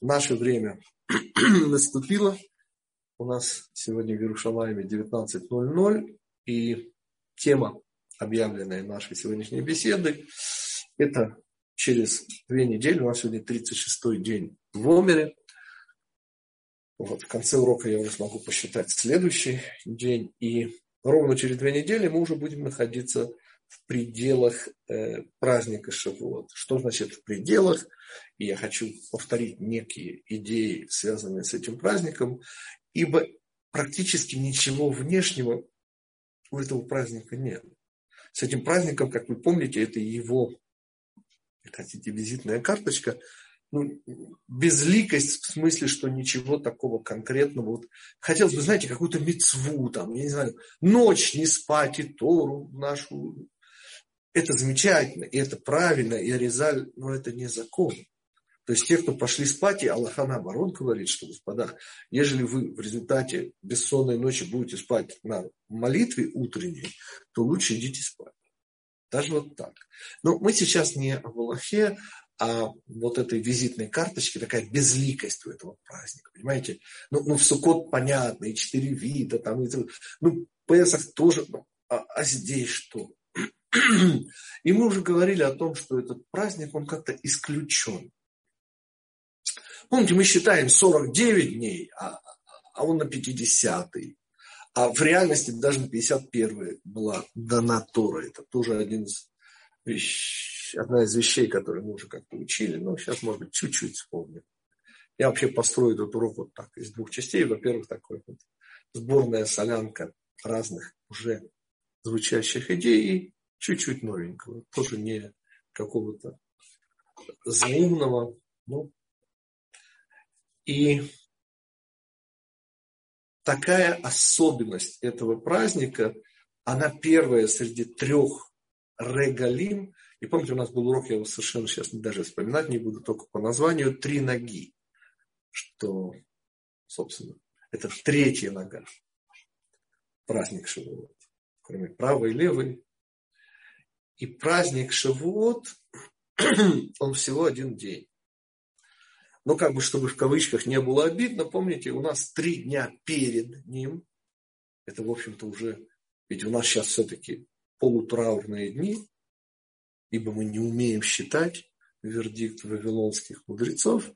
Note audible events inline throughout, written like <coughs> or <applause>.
наше время <clears throat> наступило. У нас сегодня в Иерушалайме 19.00. И тема, объявленная нашей сегодняшней беседы, это через две недели, у нас сегодня 36-й день в Омере. Вот, в конце урока я уже смогу посчитать следующий день. И ровно через две недели мы уже будем находиться в пределах э, праздника Шавуот. Что значит в пределах? И я хочу повторить некие идеи, связанные с этим праздником, ибо практически ничего внешнего у этого праздника нет. С этим праздником, как вы помните, это его, хотите, визитная карточка, ну, безликость в смысле, что ничего такого конкретного. Вот, хотелось бы, знаете, какую-то мецву, там, я не знаю, ночь не спать и Тору нашу это замечательно, и это правильно, и Аризаль, но это не закон. То есть те, кто пошли спать, и Аллаха наоборот говорит, что, господа, ежели вы в результате бессонной ночи будете спать на молитве утренней, то лучше идите спать. Даже вот так. Но мы сейчас не о Аллахе, а вот этой визитной карточке, такая безликость у этого праздника, понимаете? Ну, ну в Сукот понятно, и четыре вида, там, и, ну, Песах тоже, а, а здесь что? И мы уже говорили о том, что этот праздник, он как-то исключен. Помните, мы считаем 49 дней, а, а он на 50-й. А в реальности даже на 51 была дана Тора. Это тоже один из вещ... одна из вещей, которые мы уже как-то учили. Но сейчас, может быть, чуть-чуть вспомним. Я вообще построю этот урок вот так, из двух частей. Во-первых, такой вот сборная солянка разных уже звучащих идей. И чуть-чуть новенького, тоже не какого-то заумного. Ну. И такая особенность этого праздника, она первая среди трех регалим. И помните, у нас был урок, я его совершенно сейчас даже вспоминать не буду, только по названию «Три ноги», что, собственно, это третья нога. Праздник Шивот. Кроме правой и левой, и праздник Шавуот, <clears throat> он всего один день. Но как бы, чтобы в кавычках не было обидно, помните, у нас три дня перед ним, это, в общем-то, уже, ведь у нас сейчас все-таки полутраурные дни, ибо мы не умеем считать вердикт вавилонских мудрецов,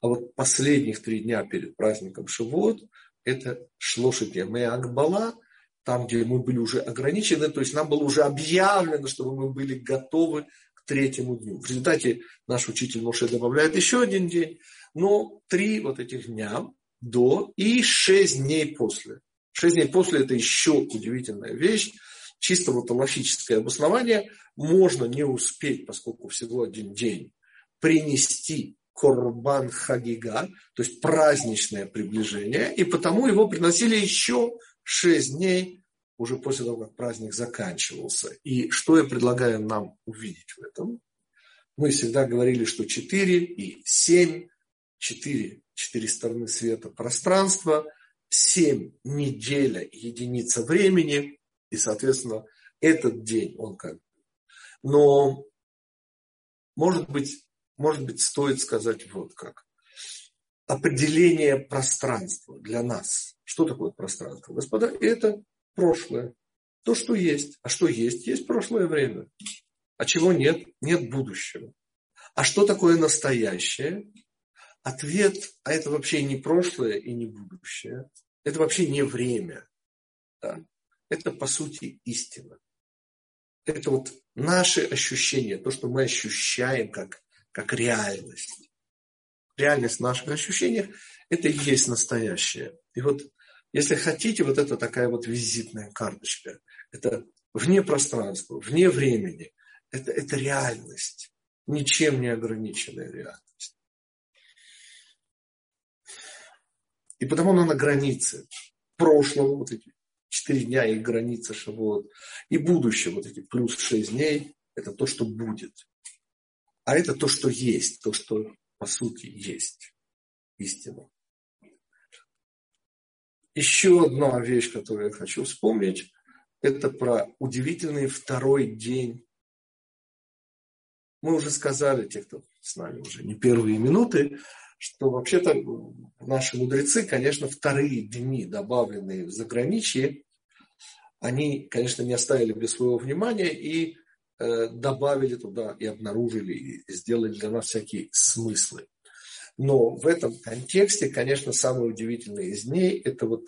а вот последних три дня перед праздником Шавуот – это Шлошит Яме Акбала, там, где мы были уже ограничены, то есть нам было уже объявлено, чтобы мы были готовы к третьему дню. В результате наш учитель Моше добавляет еще один день, но три вот этих дня до и шесть дней после. Шесть дней после это еще удивительная вещь. Чисто вот логическое обоснование. Можно не успеть, поскольку всего один день, принести Корбан Хагига, то есть праздничное приближение, и потому его приносили еще шесть дней уже после того, как праздник заканчивался. И что я предлагаю нам увидеть в этом? Мы всегда говорили, что четыре и семь, четыре, четыре стороны света пространства, семь неделя, единица времени, и, соответственно, этот день, он как Но, может быть, может быть, стоит сказать вот как. Определение пространства для нас – что такое пространство? Господа, это прошлое. То, что есть. А что есть? Есть прошлое время. А чего нет? Нет будущего. А что такое настоящее? Ответ, а это вообще не прошлое и не будущее. Это вообще не время. Да? Это, по сути, истина. Это вот наши ощущения, то, что мы ощущаем как, как реальность. Реальность в наших ощущениях – это и есть настоящее. И вот если хотите, вот это такая вот визитная карточка. Это вне пространства, вне времени. Это, это реальность. Ничем не ограниченная реальность. И потому она на границе прошлого, вот эти четыре дня и граница Шавуот, и будущего, вот эти плюс шесть дней, это то, что будет. А это то, что есть, то, что по сути есть. Истина. Еще одна вещь, которую я хочу вспомнить, это про удивительный второй день. Мы уже сказали, те, кто с нами уже не первые минуты, что вообще-то наши мудрецы, конечно, вторые дни, добавленные в заграничье, они, конечно, не оставили без своего внимания и добавили туда и обнаружили, и сделали для нас всякие смыслы. Но в этом контексте, конечно, самое удивительное из дней – это вот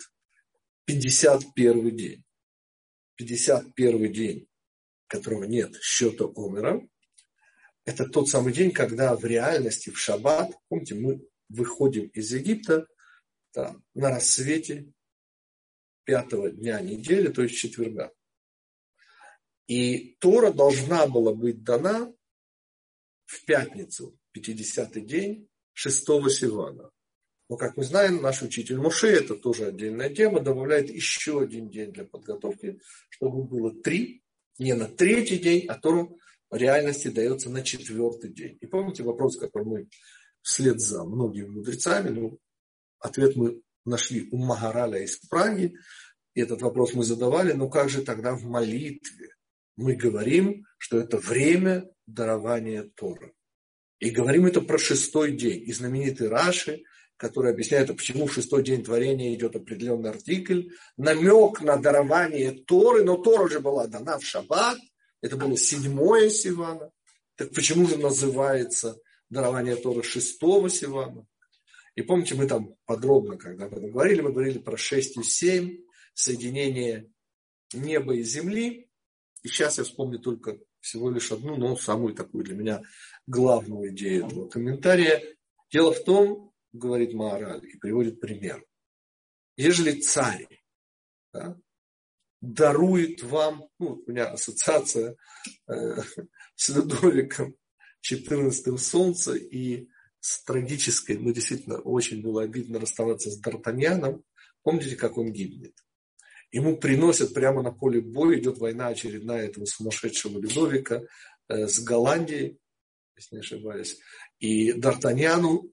51 день. 51 день, которого нет счета умера, это тот самый день, когда в реальности, в шаббат, помните, мы выходим из Египта да, на рассвете пятого дня недели, то есть четверга. И Тора должна была быть дана в пятницу, 50-й день шестого Сивана. Но, как мы знаем, наш учитель Муше, это тоже отдельная тема, добавляет еще один день для подготовки, чтобы было три, не на третий день, а Тору в реальности дается на четвертый день. И помните вопрос, который мы вслед за многими мудрецами, ну, ответ мы нашли у Магараля из Праги, и этот вопрос мы задавали, но как же тогда в молитве мы говорим, что это время дарования Тора? И говорим это про шестой день. И знаменитый Раши, который объясняет, почему в шестой день творения идет определенный артикль, намек на дарование Торы, но Тора же была дана в шаббат, это было седьмое Сивана. Так почему же называется дарование Торы шестого Сивана? И помните, мы там подробно, когда об говорили, мы говорили про шесть и семь, соединение неба и земли. И сейчас я вспомню только всего лишь одну, но самую такую для меня главную идею этого комментария. Дело в том, говорит Маораль и приводит пример. Ежели царь да, дарует вам, ну, у меня ассоциация э, с Людовиком XIV Солнце и с трагической, ну, действительно, очень было обидно расставаться с Д'Артаньяном. Помните, как он гибнет? Ему приносят прямо на поле боя, идет война очередная этого сумасшедшего Людовика э, с Голландией, если не ошибаюсь. И Д'Артаньяну,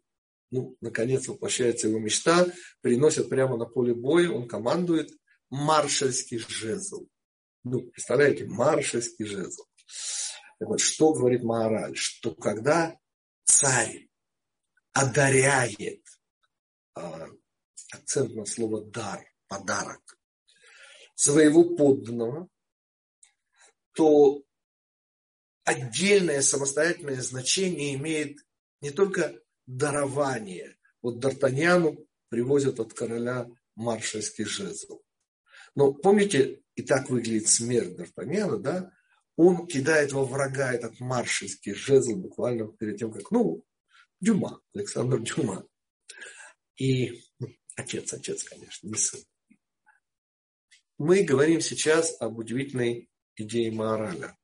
ну, наконец воплощается его мечта, приносят прямо на поле боя, он командует, маршальский жезл. Ну, представляете, маршальский жезл. Так вот, что говорит Маораль? Что когда царь одаряет, а, акцент на слово дар, подарок, своего подданного, то отдельное самостоятельное значение имеет не только дарование. Вот Д'Артаньяну привозят от короля маршальский жезл. Но помните, и так выглядит смерть Д'Артаньяна, да? Он кидает во врага этот маршальский жезл буквально перед тем, как, ну, Дюма, Александр Дюма. И отец, отец, конечно, не сын. Мы говорим сейчас об удивительной идее мораля,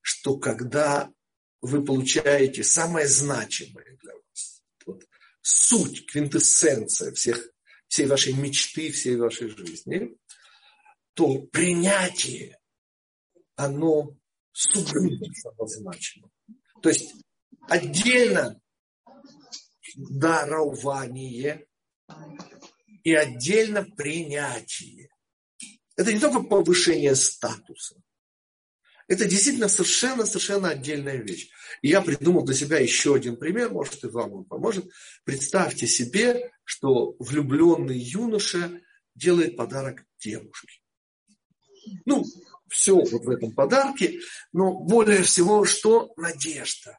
что когда вы получаете самое значимое для вас, вот, суть, квинтэссенция всех, всей вашей мечты, всей вашей жизни, то принятие, оно сугубо обозначено. То есть отдельно дарование и отдельно принятие. Это не только повышение статуса. Это действительно совершенно-совершенно отдельная вещь. И я придумал для себя еще один пример, может, и вам он поможет. Представьте себе, что влюбленный юноша делает подарок девушке. Ну, все вот в этом подарке, но более всего, что надежда.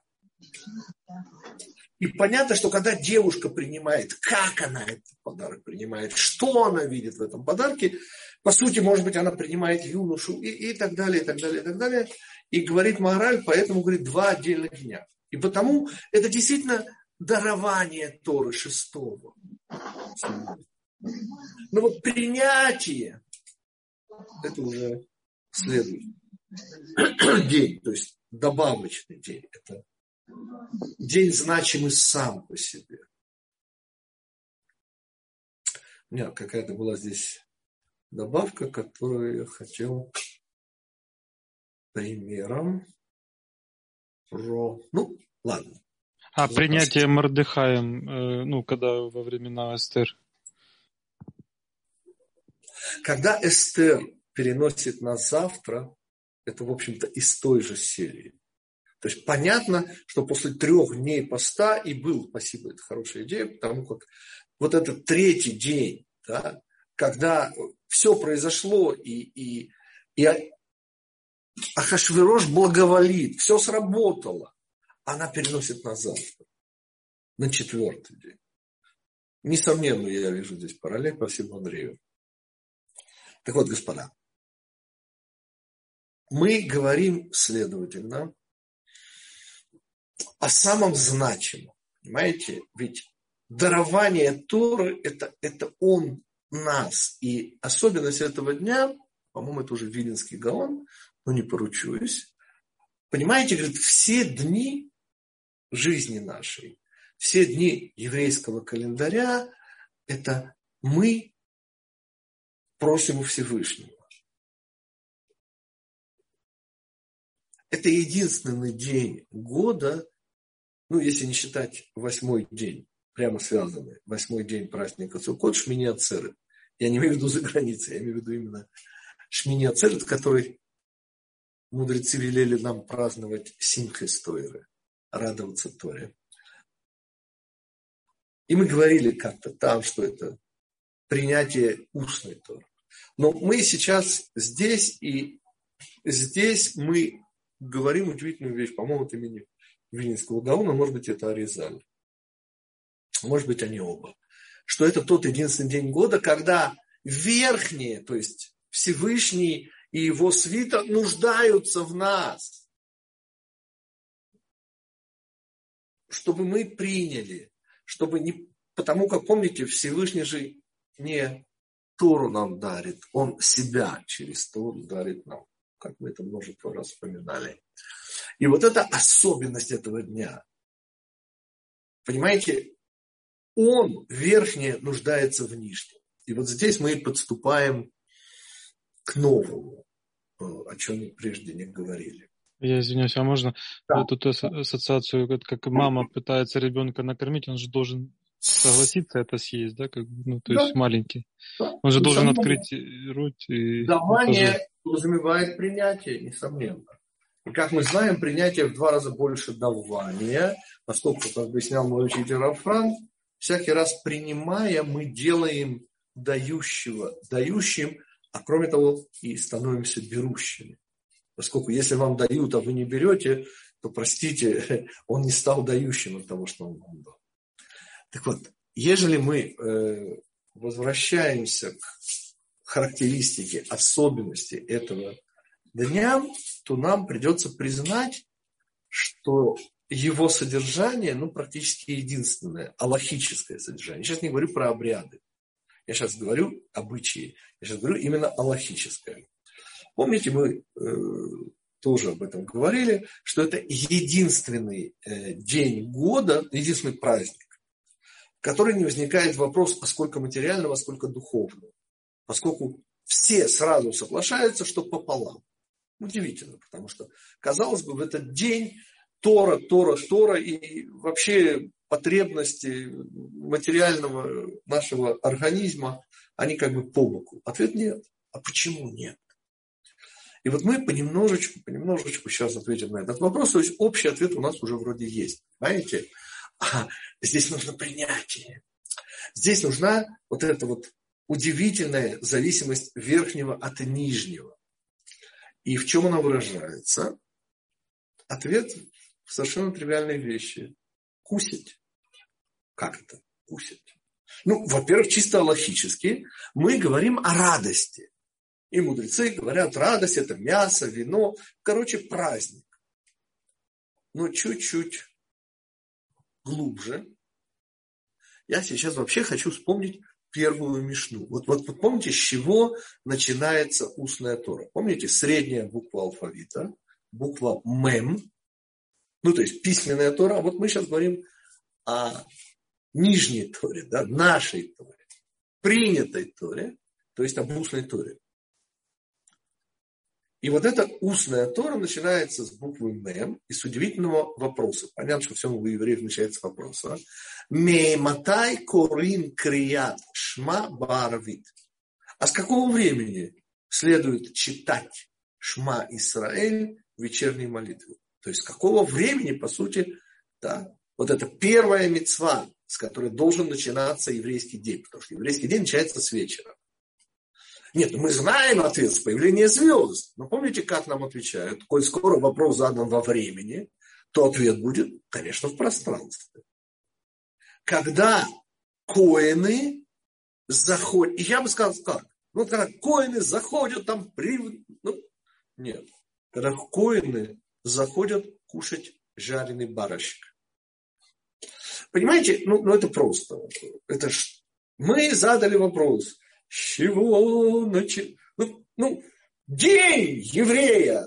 И понятно, что когда девушка принимает, как она этот подарок принимает, что она видит в этом подарке, по сути, может быть, она принимает юношу и, и так далее, и так далее, и так далее. И говорит мораль, поэтому говорит два отдельных дня. И потому это действительно дарование Торы шестого. Но вот принятие это уже следующий <clears throat> день, то есть добавочный день. Это день значимый сам по себе. У меня какая-то была здесь добавка, которую я хотел примером про... Ну, ладно. А принятие Мордыхаем, э, ну, когда во времена Эстер? Когда Эстер переносит на завтра, это, в общем-то, из той же серии. То есть понятно, что после трех дней поста и был, спасибо, это хорошая идея, потому как вот этот третий день, да, когда все произошло и, и, и Ахашвирош благоволит, все сработало, она переносит на завтра, на четвертый день. Несомненно, я вижу здесь параллель по всему Андрею. Так вот, господа, мы говорим, следовательно, о самом значимом. Понимаете? Ведь дарование Торы это, это он нас. И особенность этого дня, по-моему, это уже Виленский Гаон, но не поручусь. Понимаете, говорит, все дни жизни нашей, все дни еврейского календаря, это мы просим у Всевышнего. Это единственный день года, ну, если не считать восьмой день, прямо связанный, восьмой день праздника Цукот, Шмини Ацерет. Я не имею в виду за границей, я имею в виду именно Шмини Ацерет, который мудрецы велели нам праздновать Симхес Тойры, радоваться Торе. И мы говорили как-то там, что это принятие устной Торы. Но мы сейчас здесь, и здесь мы говорим удивительную вещь, по-моему, от имени Вильнинского Гауна, может быть, это Аризаль. Может быть, они оба. Что это тот единственный день года, когда верхние, то есть Всевышний и его свита нуждаются в нас. Чтобы мы приняли, чтобы не... Потому как, помните, Всевышний же не Тору нам дарит, Он себя через Тору дарит нам как мы это множество раз вспоминали. И вот это особенность этого дня. Понимаете, он верхнее нуждается в нижнем. И вот здесь мы подступаем к новому, э, о чем мы прежде не говорили. Я извиняюсь, а можно да. эту ассоциацию, как мама пытается ребенка накормить, он же должен согласиться это съесть, да, как ну, то да. есть маленький. Да. Он же должен открыть рот и... Давание подразумевает принятие, несомненно. И как мы знаем, принятие в два раза больше давания, поскольку, как объяснял мой учитель Рафран, всякий раз принимая, мы делаем дающего дающим, а кроме того и становимся берущими. Поскольку если вам дают, а вы не берете, то, простите, <laughs> он не стал дающим от того, что он вам дал. Так вот, ежели мы э, возвращаемся к характеристике, особенности этого дня, то нам придется признать, что его содержание, ну, практически единственное, аллахическое содержание. Я сейчас не говорю про обряды. Я сейчас говорю обычаи. Я сейчас говорю именно аллахическое. Помните, мы э, тоже об этом говорили, что это единственный э, день года, единственный праздник, в который не возникает вопрос, а сколько материального, а сколько духовного поскольку все сразу соглашаются, что пополам. Удивительно, потому что, казалось бы, в этот день Тора, Тора, Тора и вообще потребности материального нашего организма, они как бы по боку. Ответ нет. А почему нет? И вот мы понемножечку, понемножечку сейчас ответим на этот вопрос. То есть общий ответ у нас уже вроде есть. Понимаете? А здесь нужно принятие. Здесь нужна вот эта вот удивительная зависимость верхнего от нижнего. И в чем она выражается? Ответ совершенно тривиальной вещи. Кусить. Как это? Кусить. Ну, во-первых, чисто логически мы говорим о радости. И мудрецы говорят, радость это мясо, вино, короче, праздник. Но чуть-чуть глубже. Я сейчас вообще хочу вспомнить первую Мишну. Вот, вот, вот помните, с чего начинается устная Тора? Помните, средняя буква алфавита, буква Мем, ну, то есть письменная Тора. Вот мы сейчас говорим о нижней Торе, да, нашей Торе, принятой Торе, то есть об устной Торе. И вот эта устная Тора начинается с буквы Мем и с удивительного вопроса. Понятно, что все у евреев начинается с вопроса. Мейматай корин крият шма барвит. А с какого времени следует читать Шма Исраэль вечерней молитве? То есть какого времени, по сути, да, вот это первая мецва, с которой должен начинаться еврейский день, потому что еврейский день начинается с вечера. Нет, мы знаем ответ с появления звезд. Но помните, как нам отвечают? Коль скоро вопрос задан во времени, то ответ будет, конечно, в пространстве. Когда коины заходят, и я бы сказал как, ну, когда коины заходят там, при... ну, нет, когда коины заходят кушать жареный барашек. Понимаете, ну, ну это просто. Это ж... Мы задали вопрос, с чего начать? Ну, ну, день еврея,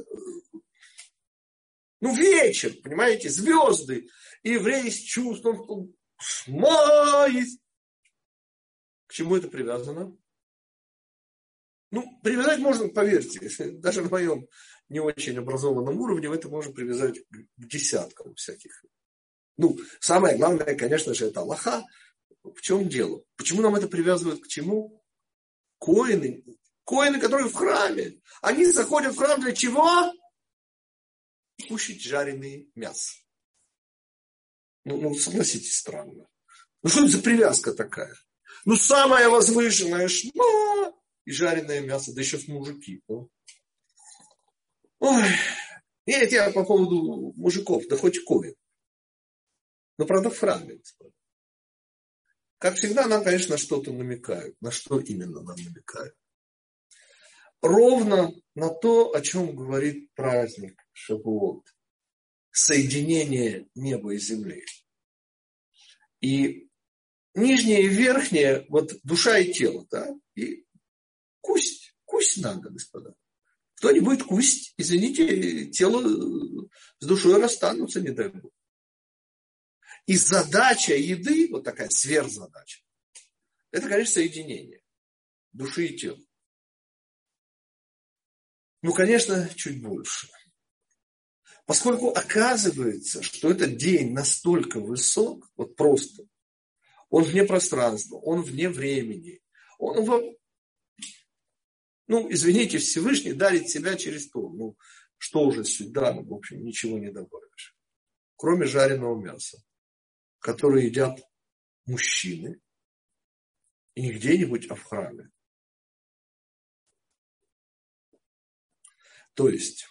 ну, вечер, понимаете, звезды. Еврей с чувством, май. К чему это привязано? Ну, привязать можно, поверьте, <laughs> даже на моем не очень образованном уровне это можно привязать к десяткам всяких. Ну, самое главное, конечно же, это Аллаха. В чем дело? Почему нам это привязывают к чему? Коины. Коины, которые в храме. Они заходят в храм для чего? Кушать жареное мясо. Ну, ну, согласитесь, странно. Ну, что это за привязка такая? Ну, самая возвышенная шма и жареное мясо, да еще с мужики. Ну. Ой, нет, я по поводу мужиков, да хоть коин. Но, правда, в храме. Как всегда, нам, конечно, что-то намекают. На что именно нам намекают? Ровно на то, о чем говорит праздник Шавуот. Соединение неба и земли. И нижнее и верхнее, вот душа и тело, да, и кусть, кусть надо, господа. Кто не будет кусть, извините, тело с душой расстанутся, не дай бог. И задача еды, вот такая сверхзадача, это, конечно, соединение души и тела. Ну, конечно, чуть больше. Поскольку оказывается, что этот день настолько высок, вот просто, он вне пространства, он вне времени, он. Ну, извините, Всевышний дарит себя через то. Ну, что уже сюда, ну, в общем, ничего не добавишь. Кроме жареного мяса которые едят мужчины, и не где-нибудь, а в храме. То есть,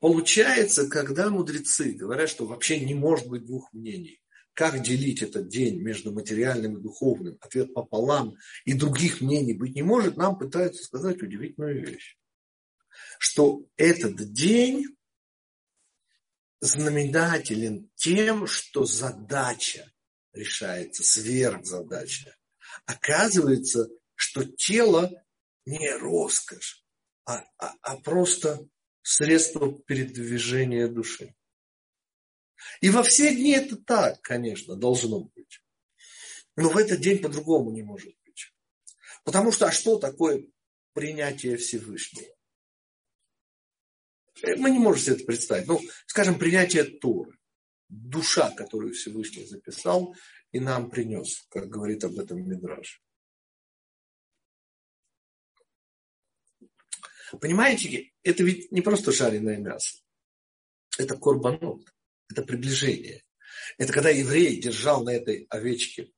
получается, когда мудрецы говорят, что вообще не может быть двух мнений, как делить этот день между материальным и духовным, ответ пополам, и других мнений быть не может, нам пытаются сказать удивительную вещь. Что этот день знаменателен тем, что задача решается, сверхзадача. Оказывается, что тело не роскошь, а, а, а просто средство передвижения души. И во все дни это так, конечно, должно быть. Но в этот день по-другому не может быть. Потому что, а что такое принятие Всевышнего? Мы не можем себе это представить. Ну, скажем, принятие Торы. Душа, которую Всевышний записал и нам принес, как говорит об этом Мидраж. Понимаете, это ведь не просто жареное мясо. Это корбанот. Это приближение. Это когда еврей держал на этой овечке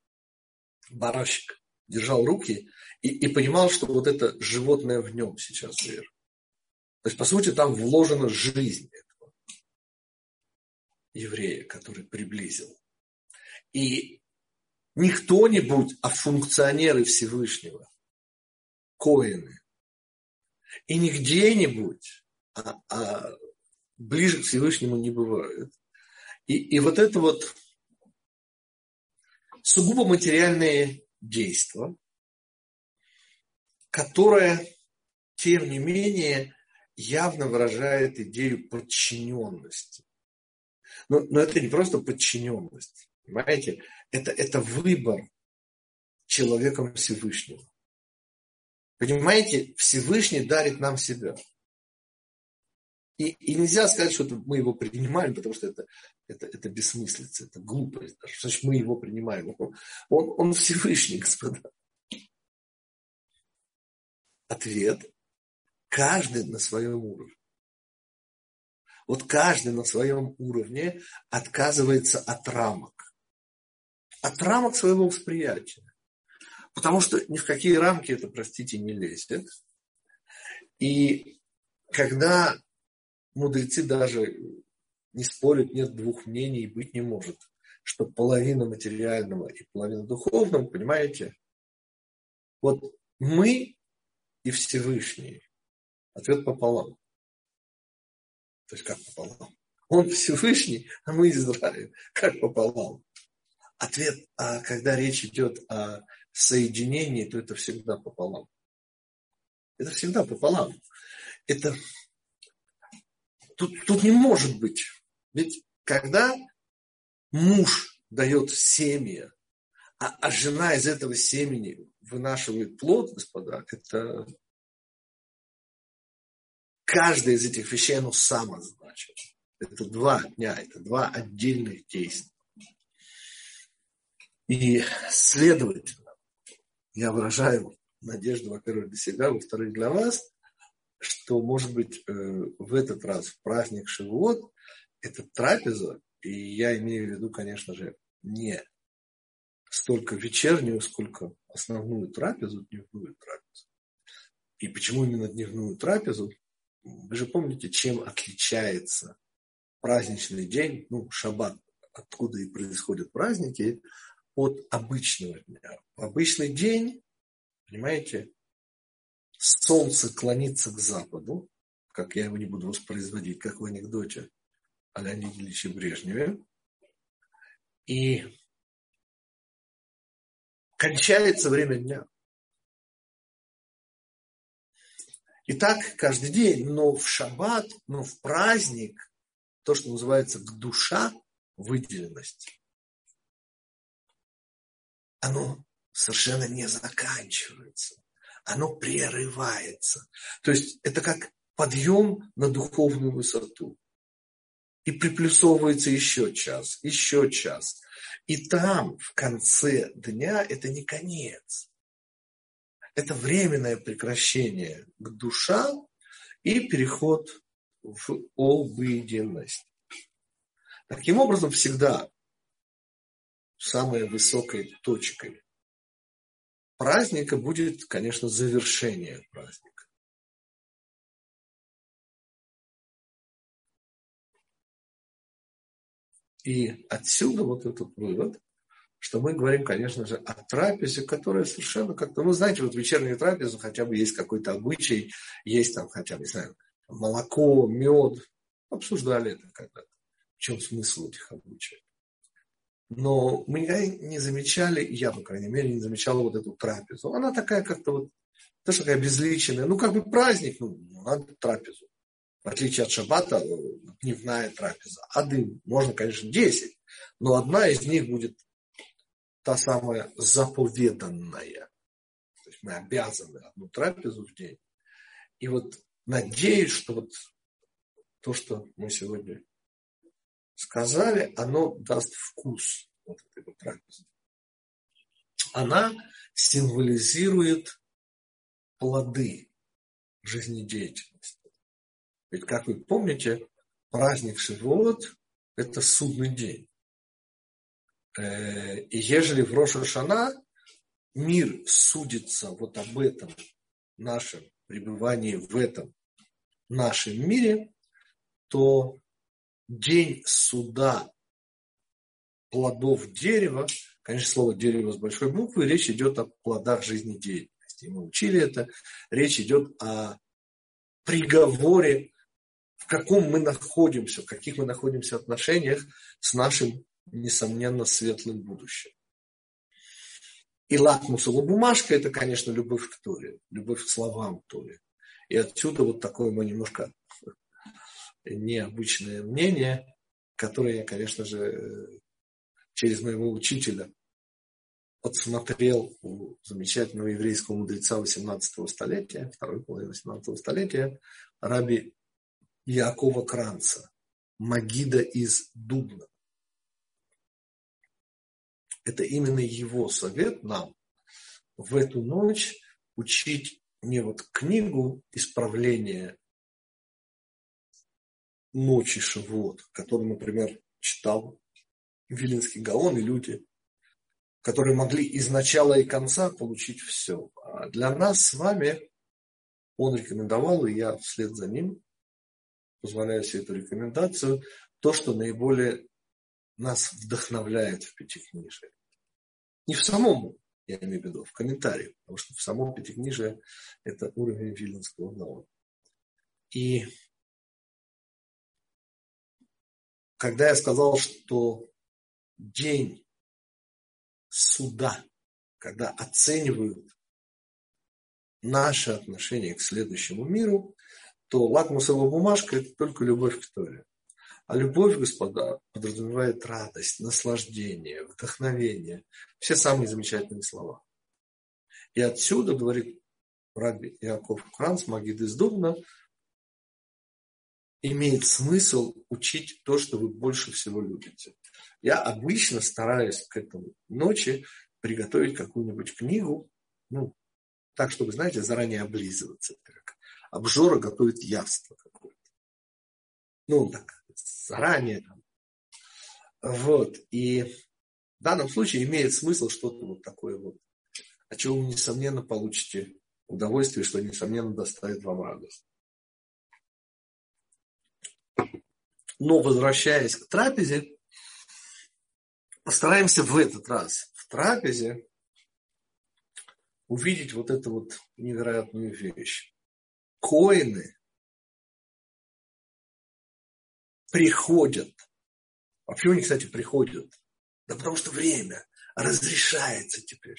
барашек, держал руки и, и понимал, что вот это животное в нем сейчас вверх. То есть, по сути, там вложена жизнь этого еврея, который приблизил. И не кто-нибудь, а функционеры Всевышнего, коины. И не где-нибудь, а, а ближе к Всевышнему не бывает. И, и вот это вот сугубо материальное действие, которое, тем не менее, явно выражает идею подчиненности. Но, но это не просто подчиненность, понимаете? Это, это выбор человеком Всевышнего. Понимаете, Всевышний дарит нам себя. И, и нельзя сказать, что это мы его принимаем, потому что это, это, это бессмыслица, это глупость. Даже. Значит, мы его принимаем. Он, он Всевышний, господа. Ответ Каждый на своем уровне. Вот каждый на своем уровне отказывается от рамок. От рамок своего восприятия. Потому что ни в какие рамки это, простите, не лезет. И когда мудрецы даже не спорят, нет двух мнений быть не может, что половина материального и половина духовного, понимаете? Вот мы и Всевышний. Ответ пополам. То есть как пополам? Он Всевышний, а мы Израиль. Как пополам? Ответ, а когда речь идет о соединении, то это всегда пополам. Это всегда пополам. Это тут, тут не может быть. Ведь когда муж дает семя, а, а жена из этого семени вынашивает плод, господа, это каждая из этих вещей, оно само значит. Это два дня, это два отдельных действия. И, следовательно, я выражаю надежду, во-первых, для себя, во-вторых, для вас, что, может быть, э, в этот раз, в праздник Шивот, эта трапеза, и я имею в виду, конечно же, не столько вечернюю, сколько основную трапезу, дневную трапезу. И почему именно дневную трапезу? Вы же помните, чем отличается праздничный день, ну, шаббат, откуда и происходят праздники, от обычного дня. В обычный день, понимаете, солнце клонится к западу, как я его не буду воспроизводить, как в анекдоте о Леониде Ильиче Брежневе, и кончается время дня. И так каждый день, но в шаббат, но в праздник, то, что называется душа, выделенность, оно совершенно не заканчивается. Оно прерывается. То есть это как подъем на духовную высоту. И приплюсовывается еще час, еще час. И там, в конце дня, это не конец. Это временное прекращение к душам и переход в обыденность. Таким образом, всегда самой высокой точкой праздника будет, конечно, завершение праздника. И отсюда вот этот вывод, что мы говорим, конечно же, о трапезе, которая совершенно как-то, ну, знаете, вот вечернюю трапезу хотя бы есть какой-то обычай, есть там хотя бы, не знаю, молоко, мед. Обсуждали это когда-то. В чем смысл этих обычаев? Но мы не замечали, я, по крайней мере, не замечала вот эту трапезу. Она такая как-то вот, тоже такая безличная. Ну, как бы праздник, ну, надо трапезу. В отличие от шаббата, дневная трапеза. А дым можно, конечно, 10, но одна из них будет та самая заповеданная. То есть мы обязаны одну трапезу в день. И вот надеюсь, что вот то, что мы сегодня сказали, оно даст вкус вот этой вот трапезы. Она символизирует плоды жизнедеятельности. Ведь, как вы помните, праздник Шивот – это судный день. Э, и ежели в Роша мир судится вот об этом нашем пребывании в этом нашем мире, то день суда плодов дерева, конечно, слово дерево с большой буквы, речь идет о плодах жизнедеятельности. Мы учили это. Речь идет о приговоре, в каком мы находимся, в каких мы находимся отношениях с нашим, несомненно, светлым будущим. И лакмусовая бумажка – это, конечно, любовь к Торе, любовь к словам Торе. И отсюда вот такое мы немножко необычное мнение, которое я, конечно же, через моего учителя подсмотрел у замечательного еврейского мудреца 18 столетия, второй половины 18 столетия, раби Якова Кранца, Магида из Дубна. Это именно его совет нам в эту ночь учить не вот книгу исправления ночи Шавуот, который, например, читал Вилинский Гаон и люди, которые могли из начала и конца получить все. А для нас с вами он рекомендовал, и я вслед за ним позволяю себе эту рекомендацию, то, что наиболее нас вдохновляет в Пятикнижии. Не в самом, я имею в виду, в комментарии, потому что в самом Пятикнижии это уровень Виленского Гаона. И когда я сказал, что день суда, когда оценивают наше отношение к следующему миру, то лакмусовая бумажка – это только любовь к Торе. А любовь, господа, подразумевает радость, наслаждение, вдохновение. Все самые замечательные слова. И отсюда, говорит Раби Иаков Кранц, Магид из Дубна, имеет смысл учить то, что вы больше всего любите. Я обычно стараюсь к этому ночи приготовить какую-нибудь книгу, ну, так, чтобы, знаете, заранее облизываться. Как обжора готовит явство какое-то. Ну, так, заранее. Вот. И в данном случае имеет смысл что-то вот такое вот, от чего вы, несомненно, получите удовольствие, что, несомненно, доставит вам радость. Но возвращаясь к трапезе, постараемся в этот раз в трапезе увидеть вот эту вот невероятную вещь. Коины приходят. Вообще они, кстати, приходят? Да потому что время разрешается теперь.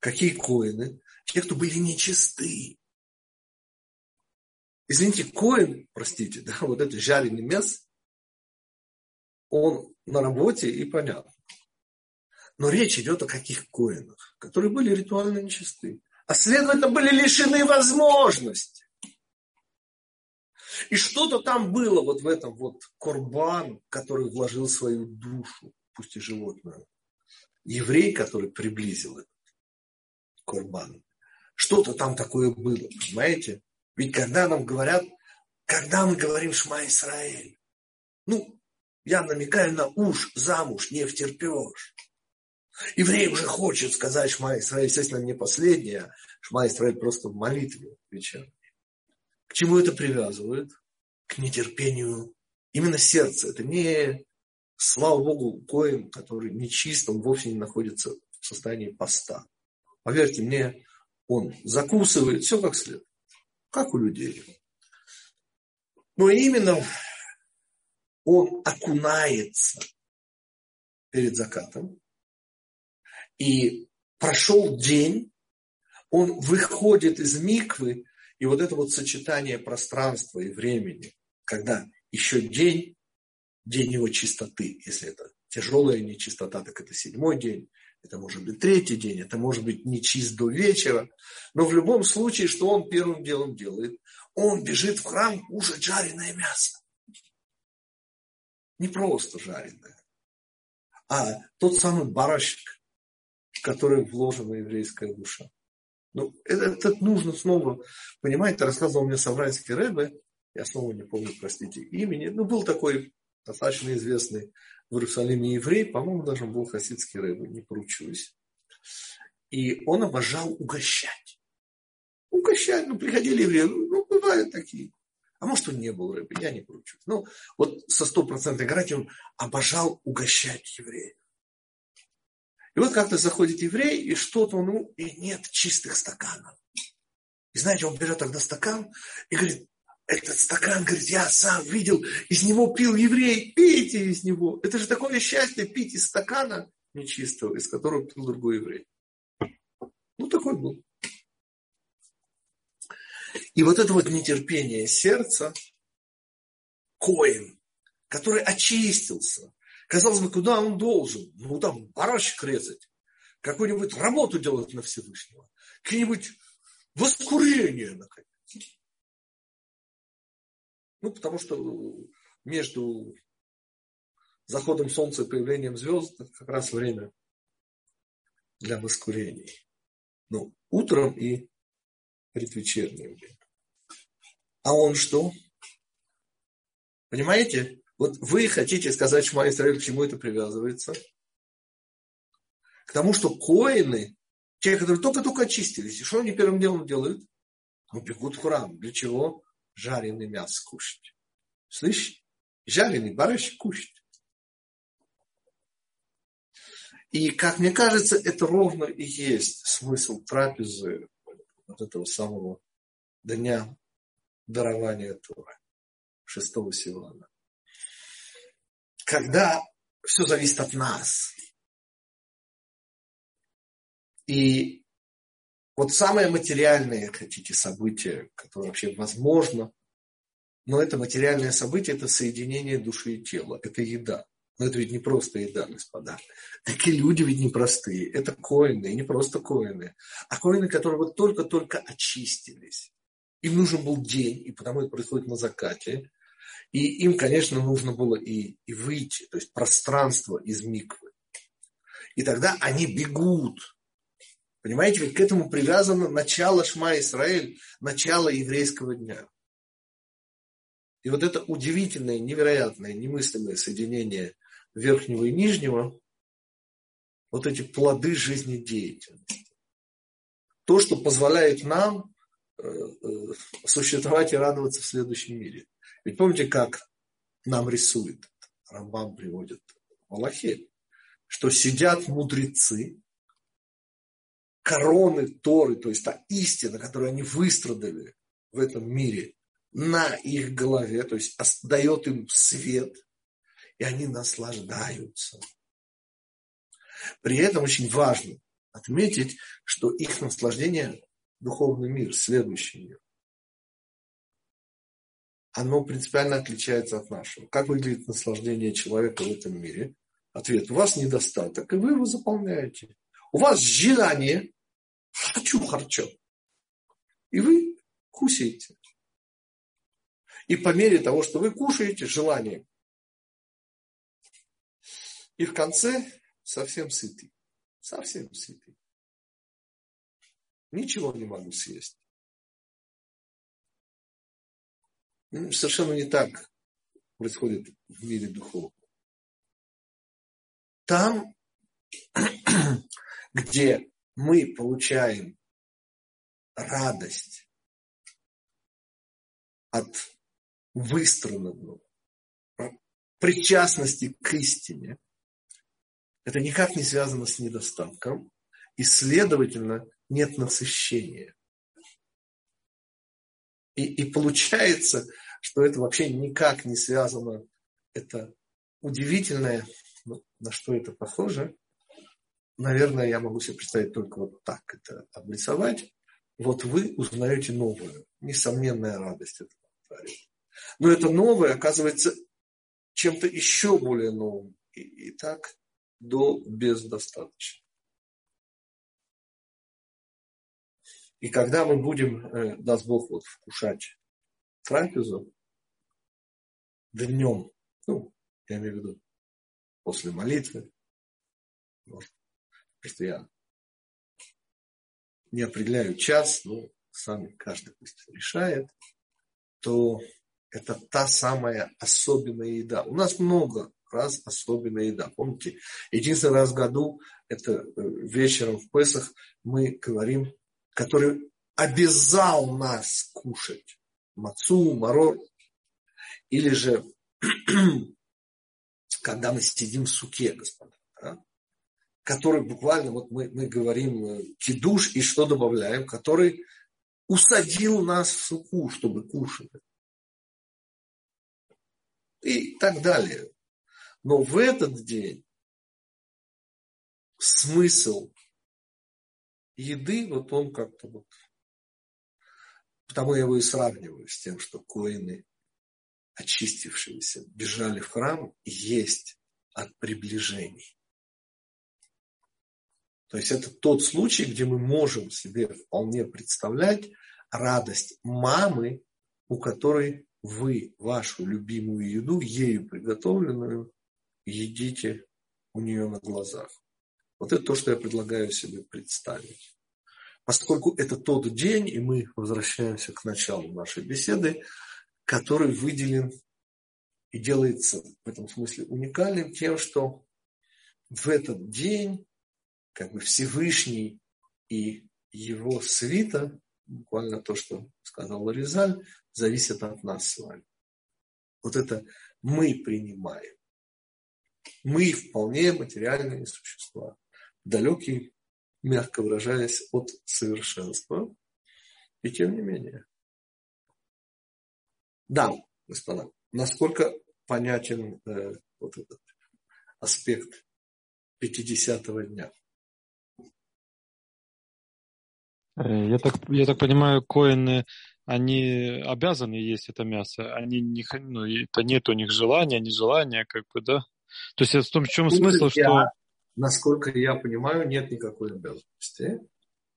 Какие коины? Те, кто были нечисты. Извините, коин, простите, <laughs> да, вот это жареный мясо, он на работе и понятно. Но речь идет о каких коинах, которые были ритуально нечисты, а следовательно были лишены возможности. И что-то там было вот в этом вот корбан, который вложил свою душу, пусть и животную. Еврей, который приблизил этот корбан. Что-то там такое было, понимаете? Ведь когда нам говорят, когда мы говорим Шма Исраэль, ну, я намекаю на уж, замуж не втерпешь. Еврей уже хочет сказать Шма Исраэль, естественно, не последнее, Шма Исраэль просто в молитве вечерней. К чему это привязывают? К нетерпению именно сердца. Это не, слава Богу, коин, который нечист, он вовсе не находится в состоянии поста. Поверьте мне, он закусывает все как следует, как у людей. Но именно он окунается перед закатом, и прошел день, он выходит из миквы, и вот это вот сочетание пространства и времени, когда еще день, день его чистоты, если это тяжелая нечистота, так это седьмой день, это может быть третий день, это может быть не чист до вечера. Но в любом случае, что он первым делом делает? Он бежит в храм кушать жареное мясо. Не просто жареное, а тот самый барашек, которой вложена еврейская душа. Ну, это, это нужно снова, понимаете, рассказывал мне Саврайский Рэбе, я снова не помню, простите, имени, ну, был такой достаточно известный в Иерусалиме еврей, по-моему, даже был хасидский Рэбе, не поручусь. И он обожал угощать. Угощать, ну, приходили евреи, ну, бывают такие. А может, он не был Рэбе, я не поручусь. Ну, вот со стопроцентной гарантией он обожал угощать евреев. И вот как-то заходит еврей, и что-то, ну, и нет чистых стаканов. И знаете, он берет тогда стакан и говорит, этот стакан, говорит, я сам видел, из него пил еврей, пейте из него. Это же такое счастье пить из стакана нечистого, из которого пил другой еврей. Ну, такой был. И вот это вот нетерпение сердца, коин, который очистился, Казалось бы, куда он должен? Ну, там, барашек резать, какую-нибудь работу делать на Всевышнего, какие-нибудь воскурения, наконец. Ну, потому что между заходом солнца и появлением звезд как раз время для воскурений. Ну, утром и предвечерним время. А он что? Понимаете? Вот вы хотите сказать Шма Исраиль, к чему это привязывается? К тому, что коины, те, которые только-только очистились, что они первым делом делают? Ну, бегут в храм. Для чего? Жареный мясо кушать. Слышите? Жареный барашек кушать. И, как мне кажется, это ровно и есть смысл трапезы вот этого самого дня дарования Тора, шестого Сивана. Когда все зависит от нас. И вот самое материальное, хотите, событие, которое вообще возможно, но это материальное событие, это соединение души и тела, это еда. Но это ведь не просто еда, господа. Такие люди ведь непростые. Это коины, не просто коины, а коины, которые вот только-только очистились. Им нужен был день, и потому это происходит на закате. И им, конечно, нужно было и, и выйти, то есть пространство из миквы. И тогда они бегут. Понимаете, ведь к этому привязано начало Шма Исраэль, начало еврейского дня. И вот это удивительное, невероятное, немыслимое соединение верхнего и нижнего, вот эти плоды жизнедеятельности. То, что позволяет нам существовать и радоваться в следующем мире. Ведь помните, как нам рисует, Рамбам приводит в Аллахе, что сидят мудрецы, короны Торы, то есть та истина, которую они выстрадали в этом мире, на их голове, то есть дает им свет, и они наслаждаются. При этом очень важно отметить, что их наслаждение – духовный мир, следующий мир. Оно принципиально отличается от нашего. Как выглядит наслаждение человека в этом мире? Ответ – у вас недостаток, и вы его заполняете. У вас желание «хочу харчо», и вы кусаете. И по мере того, что вы кушаете, желание и в конце совсем сытый. Совсем сытый. Ничего не могу съесть. Ну, совершенно не так происходит в мире духовном. Там, <clears throat> где мы получаем радость от выстроенного причастности к истине, это никак не связано с недостатком, и, следовательно, нет насыщения. И, и получается, что это вообще никак не связано, это удивительное, ну, на что это похоже, наверное, я могу себе представить только вот так это обрисовать. Вот вы узнаете новую, несомненная радость этого творения. Но это новое оказывается чем-то еще более новым. И, и так до бездостаточно. И когда мы будем, э, даст Бог, вот, вкушать трапезу днем, ну, я имею в виду, после молитвы, может, что я не определяю час, но сами каждый пусть решает, то это та самая особенная еда. У нас много раз особенная еда. Помните, единственный раз в году, это э, вечером в Песах, мы говорим, который обязал нас кушать мацу, марор, или же <clears throat> когда мы сидим в суке, господа, да? который буквально, вот мы, мы говорим э, кидуш и что добавляем, который усадил нас в суку, чтобы кушать. И так далее. Но в этот день смысл еды, вот он как-то вот... Потому я его и сравниваю с тем, что коины, очистившиеся, бежали в храм, есть от приближений. То есть это тот случай, где мы можем себе вполне представлять радость мамы, у которой вы вашу любимую еду, ею приготовленную, едите у нее на глазах. Вот это то, что я предлагаю себе представить. Поскольку это тот день, и мы возвращаемся к началу нашей беседы, который выделен и делается в этом смысле уникальным тем, что в этот день как бы Всевышний и его свита, буквально то, что сказал Ларизаль, зависят от нас с вами. Вот это мы принимаем. Мы вполне материальные существа, далекие, мягко выражаясь, от совершенства. И тем не менее. Да, господа, насколько понятен э, вот этот аспект 50-го дня? Э, я так, я так понимаю, коины, они обязаны есть это мясо. Они не, ну, это нет у них желания, не желания, как бы, да? То есть в том, в чем смысл, что... Насколько я понимаю, нет никакой обязанности.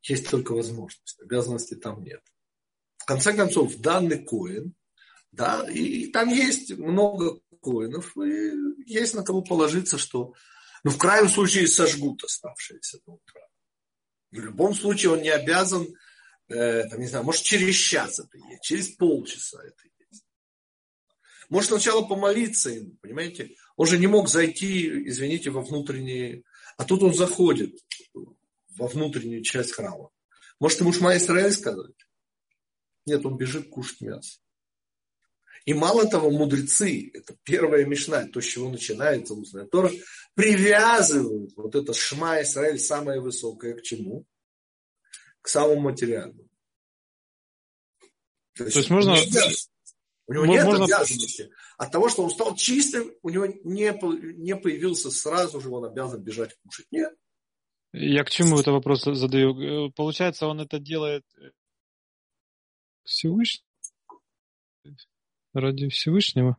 Есть только возможность. Обязанности там нет. В конце концов, данный коин, да, и там есть много коинов, и есть на кого положиться, что, ну, в крайнем случае, сожгут оставшиеся до утра. В любом случае он не обязан, э, там, не знаю, может через час это есть, через полчаса это есть. Может сначала помолиться им, понимаете? Он же не мог зайти, извините, во внутренние... А тут он заходит во внутреннюю часть храма. Может ему Шма Исраэль сказать? Нет, он бежит кушать мясо. И мало того, мудрецы, это первая мешна, то, с чего начинается устная Тора, привязывают вот это Шма Исраэль самое высокое к чему? К самому материальному. То то есть можно... У него нет обязанности. От того, что он стал чистым, у него не, не появился сразу же, он обязан бежать кушать. Нет. Я к чему это вопрос задаю? Получается, он это делает Всевышний? Ради Всевышнего?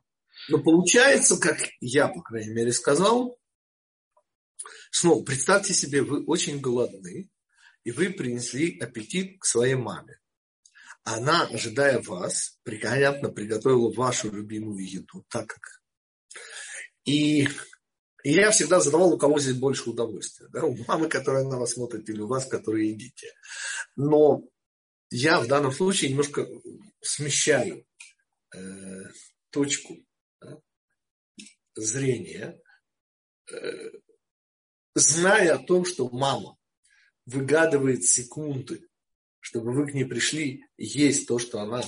Но получается, как я, по крайней мере, сказал, снова представьте себе, вы очень голодны, и вы принесли аппетит к своей маме. Она, ожидая вас, понятно, приготовила вашу любимую еду, так как. И, и я всегда задавал, у кого здесь больше удовольствия. Да? У мамы, которая на вас смотрит, или у вас, которые едите. Но я в данном случае немножко смещаю э, точку да, зрения, э, зная о том, что мама выгадывает секунды, чтобы вы к ней пришли есть то, что она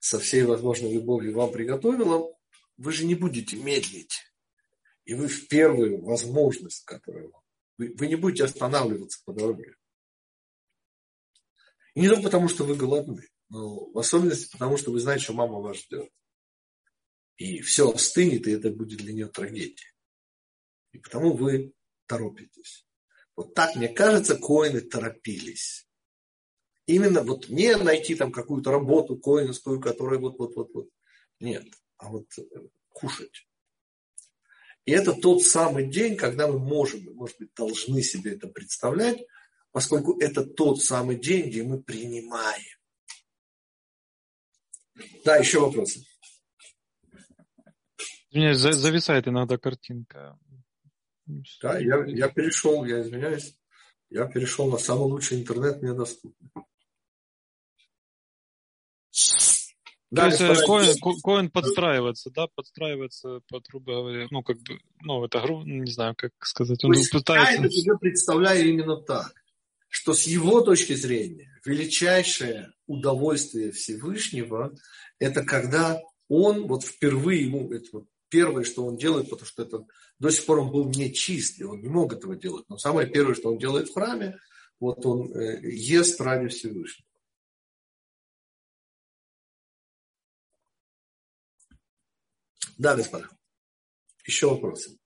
со всей возможной любовью вам приготовила, вы же не будете медлить. И вы в первую возможность, которую вы, вы не будете останавливаться по дороге. И не только потому, что вы голодны, но в особенности потому, что вы знаете, что мама вас ждет. И все остынет, и это будет для нее трагедия. И потому вы торопитесь. Вот так, мне кажется, коины торопились. Именно вот не найти там какую-то работу коинскую, которая вот-вот-вот-вот. Нет, а вот э, кушать. И это тот самый день, когда мы можем, может быть, должны себе это представлять, поскольку это тот самый день, где мы принимаем. Да, еще вопросы. Извиняюсь, зависает иногда картинка. Да, я, я перешел, я извиняюсь, я перешел на самый лучший интернет мне доступный. То есть коин, коин подстраивается, да, подстраивается под, грубо говоря, ну, как бы, ну, это, не знаю, как сказать, он То пытается... Я это себе представляю именно так, что с его точки зрения величайшее удовольствие Всевышнего – это когда он вот впервые ему, это вот первое, что он делает, потому что это до сих пор он был не чист, и он не мог этого делать. Но самое первое, что он делает в храме, вот он э, ест ради Всевышнего. Да, господа. Еще вопросы?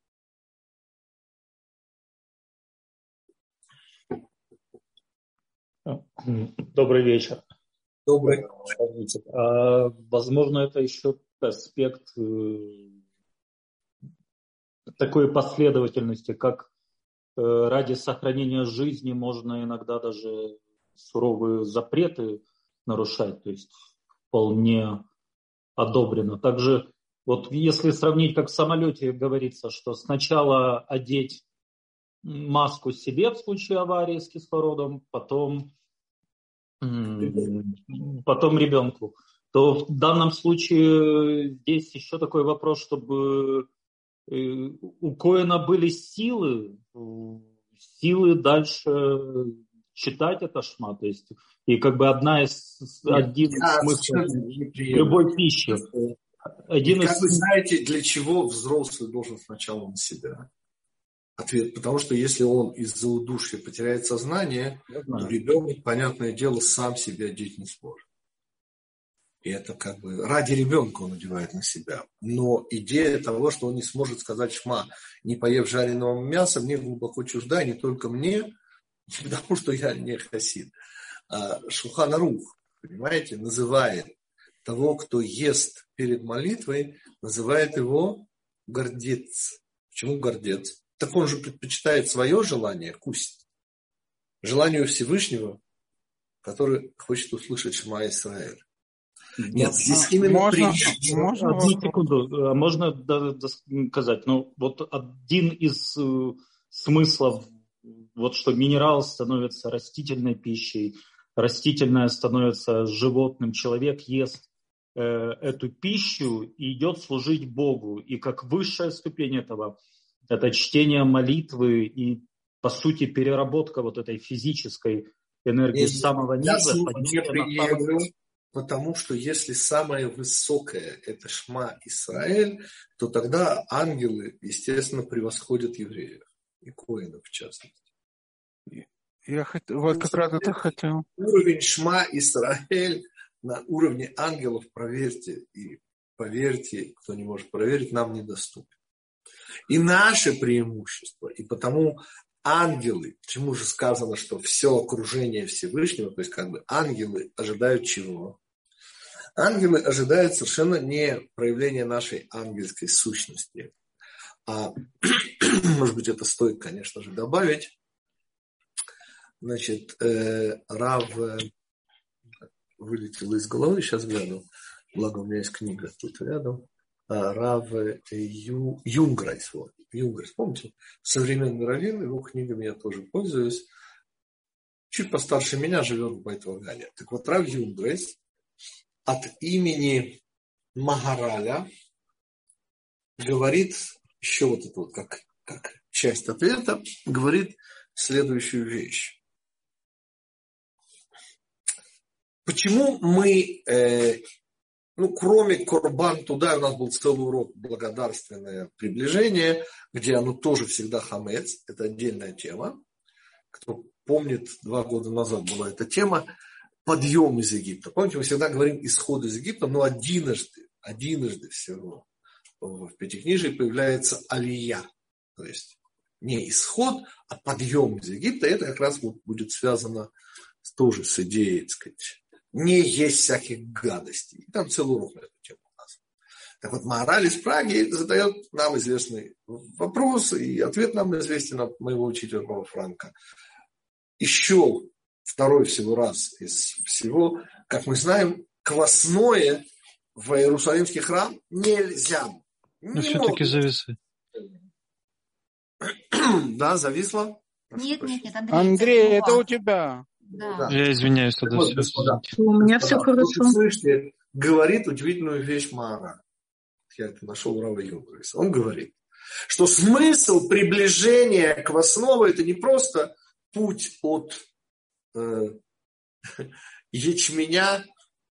Добрый вечер. Добрый. А, возможно, это еще аспект э, такой последовательности, как э, ради сохранения жизни можно иногда даже суровые запреты нарушать, то есть вполне одобрено. Также вот если сравнить, как в самолете говорится, что сначала одеть маску себе в случае аварии с кислородом, потом, потом ребенку. то в данном случае здесь еще такой вопрос, чтобы э, у Коина были силы, силы дальше читать это шма, то есть и как бы одна из один из смыслов любой пищи. Один и из... Как вы знаете, для чего взрослый должен сначала на себя? Ответ, потому что если он из-за удушья потеряет сознание, то ребенок, понятное дело, сам себя одеть не сможет. И это как бы ради ребенка он надевает на себя. Но идея того, что он не сможет сказать шма, не поев жареного мяса, мне глубоко чужда, не только мне, <laughs> потому что я не хасид. А Шуханарух, понимаете, называет того, кто ест перед молитвой, называет его гордец. Почему гордец? Так он же предпочитает свое желание, кусть, желанию Всевышнего, который хочет услышать Шма Исраэль. Нет, здесь именно можно, притча. Можно, Одну секунду, а можно сказать, ну вот один из э, смыслов, вот что минерал становится растительной пищей, растительное становится животным, человек ест э, эту пищу и идет служить Богу. И как высшая ступень этого, это чтение молитвы и, по сути, переработка вот этой физической энергии с самого низа. Я потому что если самое высокое – это Шма Исраэль, то тогда ангелы, естественно, превосходят евреев, и коинов в частности. Я хот... вот как раз это хотел. Уровень Шма Исраэль на уровне ангелов, проверьте, и поверьте, кто не может проверить, нам недоступен. И наше преимущество, и потому ангелы, чему же сказано, что все окружение Всевышнего, то есть как бы ангелы ожидают чего? Ангелы ожидают совершенно не проявления нашей ангельской сущности. А, <clears throat> может быть, это стоит, конечно же, добавить. Значит, э, Рав э, вылетел из головы, сейчас гляну. Благо, у меня есть книга тут рядом. А, Рав Ю, Юнграйс. Вот, Юнграйс, помните? Современный раввин, его книгами я тоже пользуюсь. Чуть постарше меня живет в Байт-Вагане. Так вот, Рав Юнграйс от имени Магараля говорит еще вот это вот как, как часть ответа, говорит следующую вещь. Почему мы, э, ну, кроме Корбан туда, у нас был целый урок благодарственное приближение, где оно тоже всегда хамец, это отдельная тема. Кто помнит, два года назад была эта тема подъем из Египта. Помните, мы всегда говорим исход из Египта, но одиножды, одиножды всего в Пятикнижии появляется алия. То есть не исход, а подъем из Египта. Это как раз будет связано тоже с идеей, так сказать, не есть всяких гадостей. И там целый урок на эту тему у нас. Так вот, Мораль из Праги задает нам известный вопрос, и ответ нам известен от моего учителя Павла Франка. Еще второй всего раз из всего, как мы знаем, квасное в Иерусалимский храм нельзя. Но все-таки зависы. Да, зависло? Нет, нет, нет, Андрей. Андрей, это у тебя. Да. Я извиняюсь тогда. Вот, все. У меня все хорошо. Слышите, говорит удивительную вещь Мара. Я это нашел Рава Юнгрейса. Он говорит, что смысл приближения к Квасного это не просто путь от э, ячменя,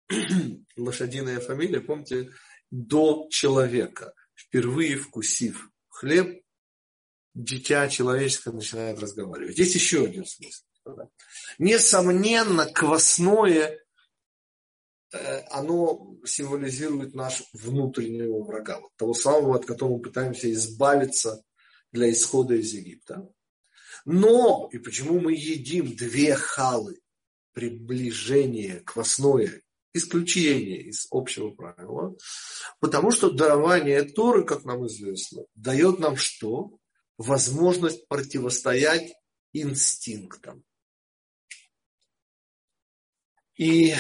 <clears throat> лошадиная фамилия, помните, до человека. Впервые вкусив хлеб, дитя человеческое начинает разговаривать. Здесь еще один смысл. Несомненно, квасное, э, оно символизирует наш внутреннего врага, вот того самого, от которого мы пытаемся избавиться для исхода из Египта. Но, и почему мы едим две халы? Приближение, квасное, исключение из общего правила. Потому что дарование Торы, как нам известно, дает нам что? Возможность противостоять инстинктам. И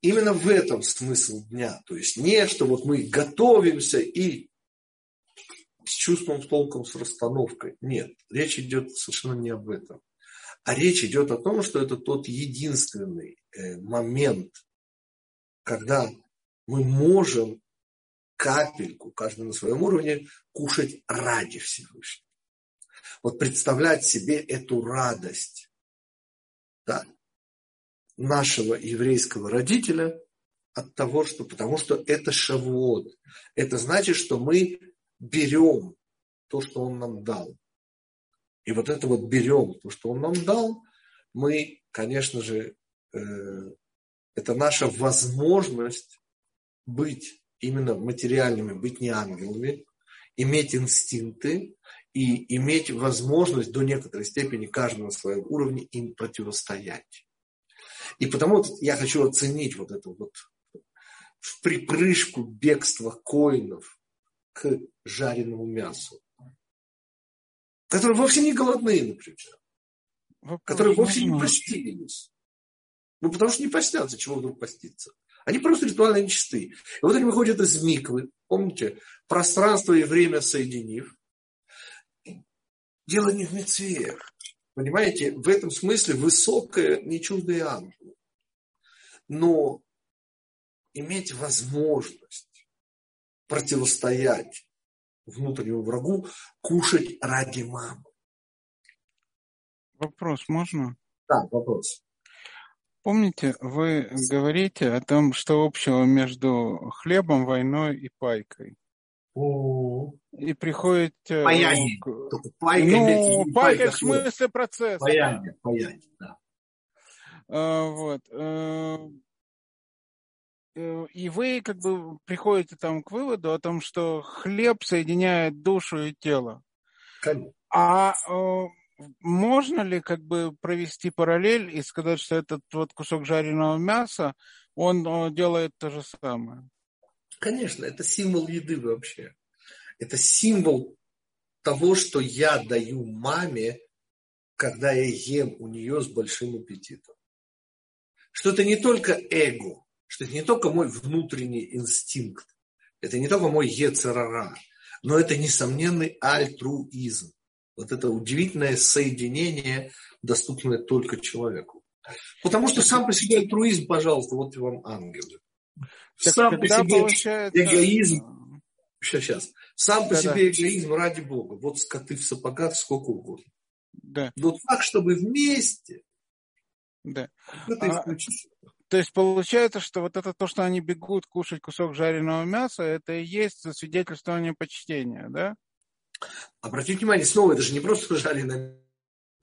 именно в этом смысл дня. То есть не, что вот мы готовимся и с чувством, с толком, с расстановкой. Нет, речь идет совершенно не об этом. А речь идет о том, что это тот единственный э, момент, когда мы можем капельку, каждый на своем уровне, кушать ради Всевышнего. Вот представлять себе эту радость да, нашего еврейского родителя от того, что, потому что это шавуот. Это значит, что мы берем то, что он нам дал. И вот это вот берем то, что он нам дал, мы, конечно же, э, это наша возможность быть именно материальными, быть не ангелами, иметь инстинкты и иметь возможность до некоторой степени каждого на своем уровне им противостоять. И потому вот я хочу оценить вот это вот в припрыжку бегства коинов к жареному мясу, которые вовсе не голодные, например, Вопрос которые вовсе не постились. Ну, потому что не постятся, чего вдруг поститься. Они просто ритуально нечисты. И вот они выходят из миквы, помните, пространство и время соединив. Дело не в мецве. Понимаете, в этом смысле высокое, не чуждое ангелу. Но иметь возможность противостоять внутреннему врагу, кушать ради мамы. Вопрос можно? Да, вопрос. Помните, вы говорите о том, что общего между хлебом, войной и пайкой. И приходит... Паяние. Пайка, ну, пайка, пайка в смысле процесса. Паяние, паяние, да. А, вот. Э, э, и вы как бы приходите там к выводу о том, что хлеб соединяет душу и тело. Конечно. А э, можно ли как бы провести параллель и сказать, что этот вот кусок жареного мяса, он делает то же самое? Конечно, это символ еды вообще. Это символ того, что я даю маме, когда я ем у нее с большим аппетитом. Что это не только эго, что это не только мой внутренний инстинкт, это не только мой ецерара, но это несомненный альтруизм. Вот это удивительное соединение, доступное только человеку. Потому что сам по себе альтруизм, пожалуйста, вот вам ангелы. Так сам по себе получается... эгоизм, сейчас, сейчас, сам по да, себе да. эгоизм ради Бога. Вот скоты в сапогах сколько угодно. Да. Но так, чтобы вместе. Да. Это а, то есть получается, что вот это то, что они бегут кушать кусок жареного мяса, это и есть свидетельствование почтения, да? Обратите внимание, снова, это же не просто жареное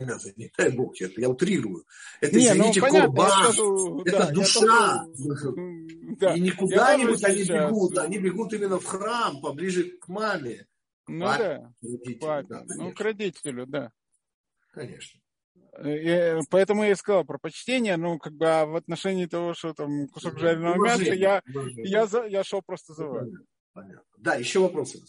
мясо, не дай бог, это я утрирую. Это, не, извините, ну, корбан, скажу, это да, душа. Да, и не куда-нибудь они сейчас... бегут, они бегут именно в храм, поближе к маме. Ну папе, да, папе, да, ну к родителю, да. Конечно. И, поэтому я и сказал про почтение, ну, как бы а в отношении того, что там кусок жареного мяса, я, я, за, я шел просто за вами. Понятно. Да, еще вопросы.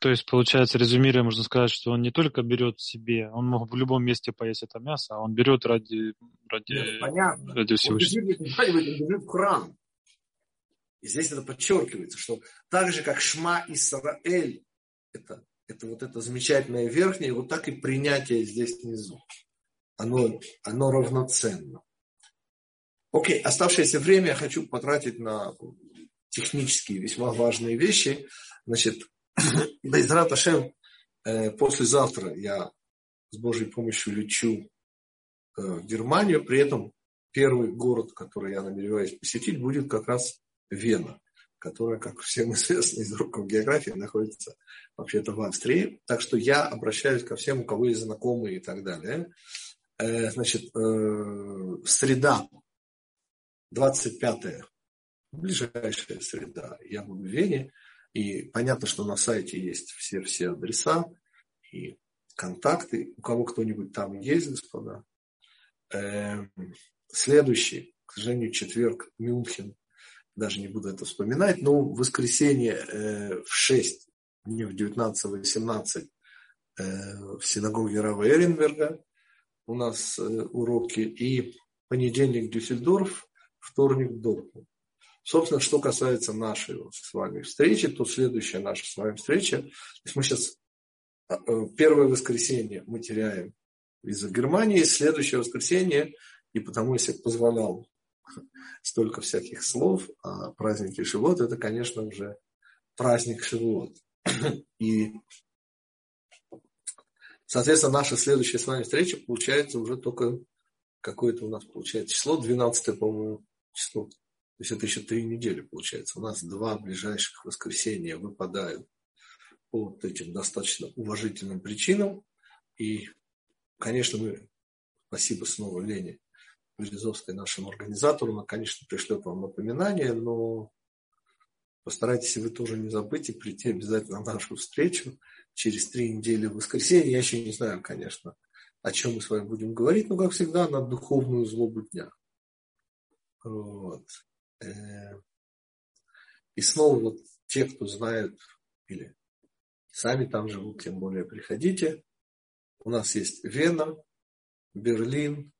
То есть, получается, резюмируя, можно сказать, что он не только берет себе, он мог в любом месте поесть это мясо, а он берет ради, ради, Нет, понятно. ради всего. Он бежит, он бежит в храм. И здесь это подчеркивается, что так же, как Шма Исраэль, это, это вот это замечательное верхнее, вот так и принятие здесь внизу. Оно, оно равноценно. Окей, оставшееся время я хочу потратить на технические весьма важные вещи. Значит, <coughs> Байзрат Ашем, э, послезавтра я с Божьей помощью лечу э, в Германию. При этом первый город, который я намереваюсь посетить, будет как раз Вена, которая, как всем <laughs> известно из уроков географии, находится вообще-то в Австрии. Так что я обращаюсь ко всем, у кого есть знакомые и так далее. Э, значит, среда, 25 ближайшая среда, я буду в Вене. И понятно, что на сайте есть все, все адреса и контакты. У кого кто-нибудь там есть, господа. Эм, следующий, к сожалению, четверг, Мюнхен. Даже не буду это вспоминать. Но в воскресенье э, в 6, не в 19-18 э, в синагоге Рава Эренберга у нас э, уроки. И понедельник Дюссельдорф, вторник Дортмунд. Собственно, что касается нашей с вами встречи, то следующая наша с вами встреча, то есть мы сейчас а, э, первое воскресенье мы теряем из-за Германии, следующее воскресенье, и потому, если позволял <laughs> столько всяких слов, а праздники Шивот – это, конечно, уже праздник Шивот. <clears throat> И, соответственно, наша следующая с вами встреча получается уже только какое-то у нас получается число, 12 по-моему, число. То есть это еще три недели получается. У нас два ближайших воскресенья выпадают по вот этим достаточно уважительным причинам. И, конечно, мы, спасибо снова Лене Березовской, нашему организатору, она, конечно, пришлет вам напоминание, но постарайтесь вы тоже не забыть и прийти обязательно на нашу встречу через три недели в воскресенье. Я еще не знаю, конечно, о чем мы с вами будем говорить, но, как всегда, на духовную злобу дня. Вот. Э, и снова вот те, кто знают или сами там живут, тем более приходите. У нас есть Вена, Берлин,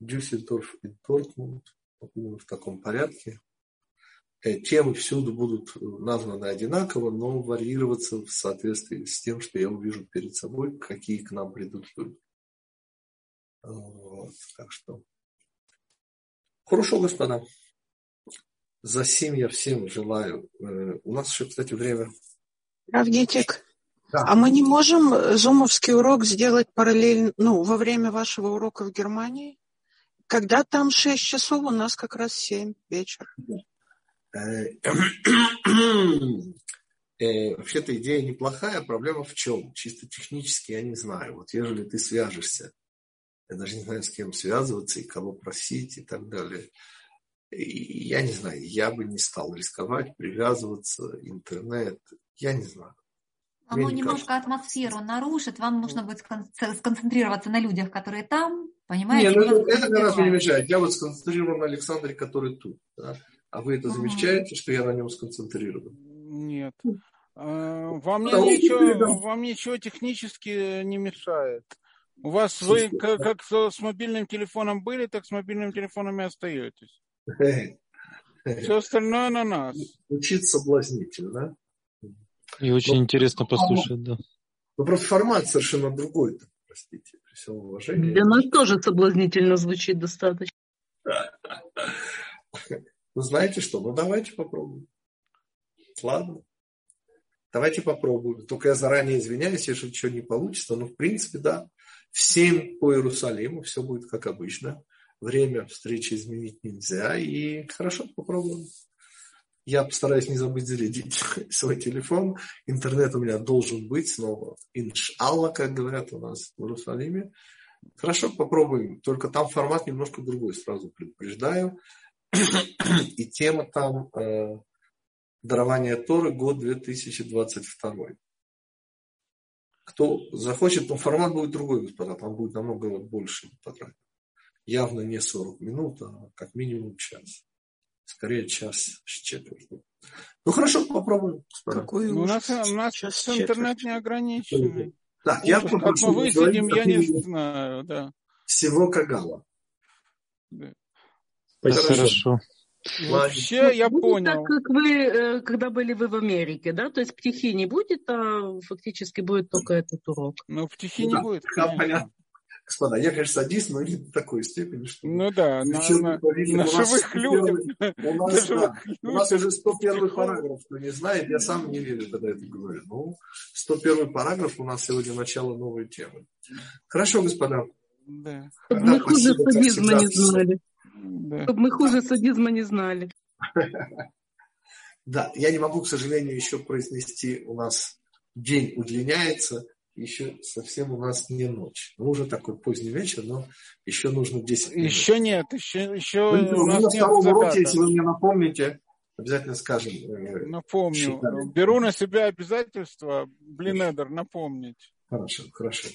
Дюссельдорф и Дортмунд. В таком порядке. Э, темы всюду будут названы одинаково, но варьироваться в соответствии с тем, что я увижу перед собой, какие к нам придут люди. Вот, так что. Хорошо, господа. За сим я всем желаю. Э, у нас еще, кстати, время. Равгитик. Да. А мы не можем зумовский урок сделать параллельно, ну, во время вашего урока в Германии? Когда там 6 часов, у нас как раз 7 вечера. Э, <clears throat> э, вообще-то идея неплохая, проблема в чем? Чисто технически я не знаю. Вот ежели ты свяжешься, я даже не знаю, с кем связываться и кого просить и так далее. Я не знаю, я бы не стал рисковать, привязываться, интернет, я не знаю. Оно немножко кажется. атмосферу нарушит, вам нужно будет сконцентрироваться на людях, которые там, понимаете? Нет, ну, это как раз не мешает. Я вот сконцентрирован на Александре, который тут. Да? А вы это замечаете, что я на нем сконцентрирован? Нет. А, вам, да, ничего, вам ничего технически не мешает. У вас вы как, как с мобильным телефоном были, так с мобильным телефоном и остаетесь. Все остальное на нас. Учиться соблазнительно. И очень но, интересно послушать, да. Ну, просто формат совершенно другой, простите, при всем уважении. Для нас тоже соблазнительно звучит достаточно. Ну, знаете что, ну давайте попробуем. Ладно. Давайте попробуем. Только я заранее извиняюсь, если что не получится. Но, в принципе, да, в 7 по Иерусалиму все будет как обычно. Время встречи изменить нельзя. И хорошо, попробуем. Я постараюсь не забыть зарядить <laughs> свой телефон. Интернет у меня должен быть снова. Иншалла, как говорят у нас в Иерусалиме. Хорошо, попробуем. Только там формат немножко другой, сразу предупреждаю. И тема там э, дарование Торы, год 2022. Кто захочет, но формат будет другой, господа. Там будет намного больше потратить. Явно не 40 минут, а как минимум час. Скорее час с четвертью. Ну хорошо, попробуем. Какой ну, у нас, у нас час интернет не ограниченный. Да, я как мы высидим, я не знаю, да. Всего Кагала. Да. Спасибо. Хорошо. Вообще, я будет понял. Так, как вы, э, когда были вы в Америке, да? То есть птихи не будет, а фактически будет только этот урок. Ну, птихи не да, будет. Понятно господа, я, конечно, садист, но не до такой степени, что... Ну да, на, на, на живых людях. У нас, <laughs> да, у нас уже 101 параграф, кто не знает, я сам не верю, когда это говорю. Ну, 101 параграф, у нас сегодня начало новой темы. Хорошо, господа. Да. Чтобы мы хуже садизма не знали. Да. Чтобы мы хуже садизма не знали. Да, я не могу, к сожалению, еще произнести, у нас день удлиняется, еще совсем у нас не ночь. Ну, уже такой поздний вечер, но еще нужно 10 минут. Еще нет, еще, еще ну, у нас на втором уроке, если вы мне напомните, обязательно скажем. Э, Напомню. Считали. Беру на себя обязательство, блин, Эдер, напомнить. Хорошо, хорошо.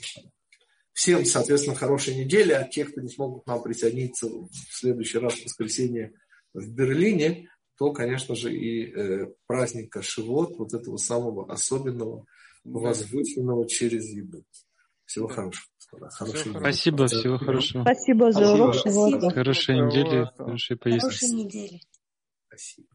Всем, соответственно, хорошей недели, а те, кто не смогут к нам присоединиться в следующий раз в воскресенье в Берлине, то, конечно же, и э, праздника Шивот, вот этого самого особенного, возвышенного через еду. Всего хорошего. Хорошей Спасибо, всего хорошего. Спасибо за урок. Хорошей недели, хорошей поездки. Хорошей недели. Спасибо.